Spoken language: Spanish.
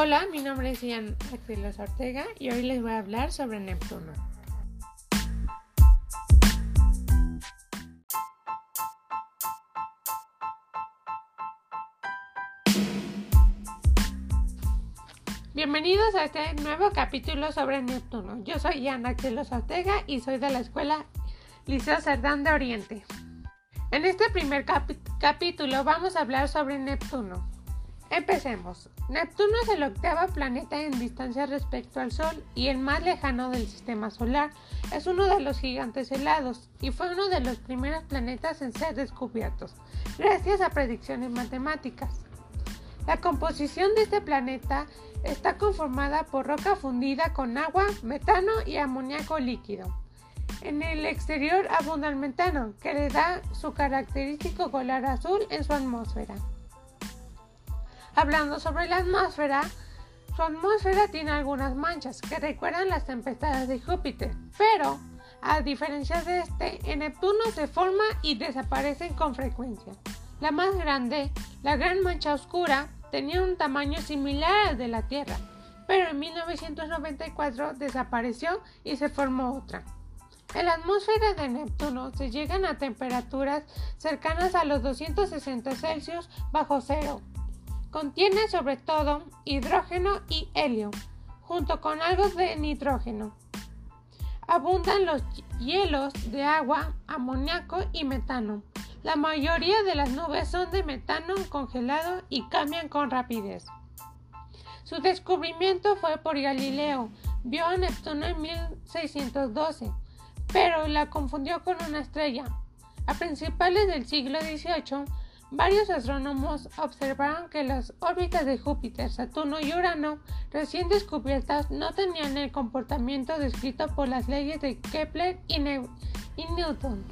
Hola, mi nombre es Ian Axilos Ortega y hoy les voy a hablar sobre Neptuno. Bienvenidos a este nuevo capítulo sobre Neptuno. Yo soy Ian Axilos Ortega y soy de la escuela Liceo Cerdán de Oriente. En este primer capítulo vamos a hablar sobre Neptuno. Empecemos. Neptuno es el octavo planeta en distancia respecto al Sol y el más lejano del sistema solar. Es uno de los gigantes helados y fue uno de los primeros planetas en ser descubiertos, gracias a predicciones matemáticas. La composición de este planeta está conformada por roca fundida con agua, metano y amoníaco líquido. En el exterior abunda el metano, que le da su característico color azul en su atmósfera. Hablando sobre la atmósfera, su atmósfera tiene algunas manchas que recuerdan las tempestades de Júpiter, pero a diferencia de este, en Neptuno se forma y desaparecen con frecuencia. La más grande, la gran mancha oscura, tenía un tamaño similar al de la Tierra, pero en 1994 desapareció y se formó otra. En la atmósfera de Neptuno se llegan a temperaturas cercanas a los 260 Celsius bajo cero, Contiene sobre todo hidrógeno y helio, junto con algo de nitrógeno. Abundan los hielos de agua, amoníaco y metano. La mayoría de las nubes son de metano congelado y cambian con rapidez. Su descubrimiento fue por Galileo. Vio a Neptuno en 1612, pero la confundió con una estrella. A principios del siglo XVIII, Varios astrónomos observaron que las órbitas de Júpiter, Saturno y Urano recién descubiertas no tenían el comportamiento descrito por las leyes de Kepler y, Newton.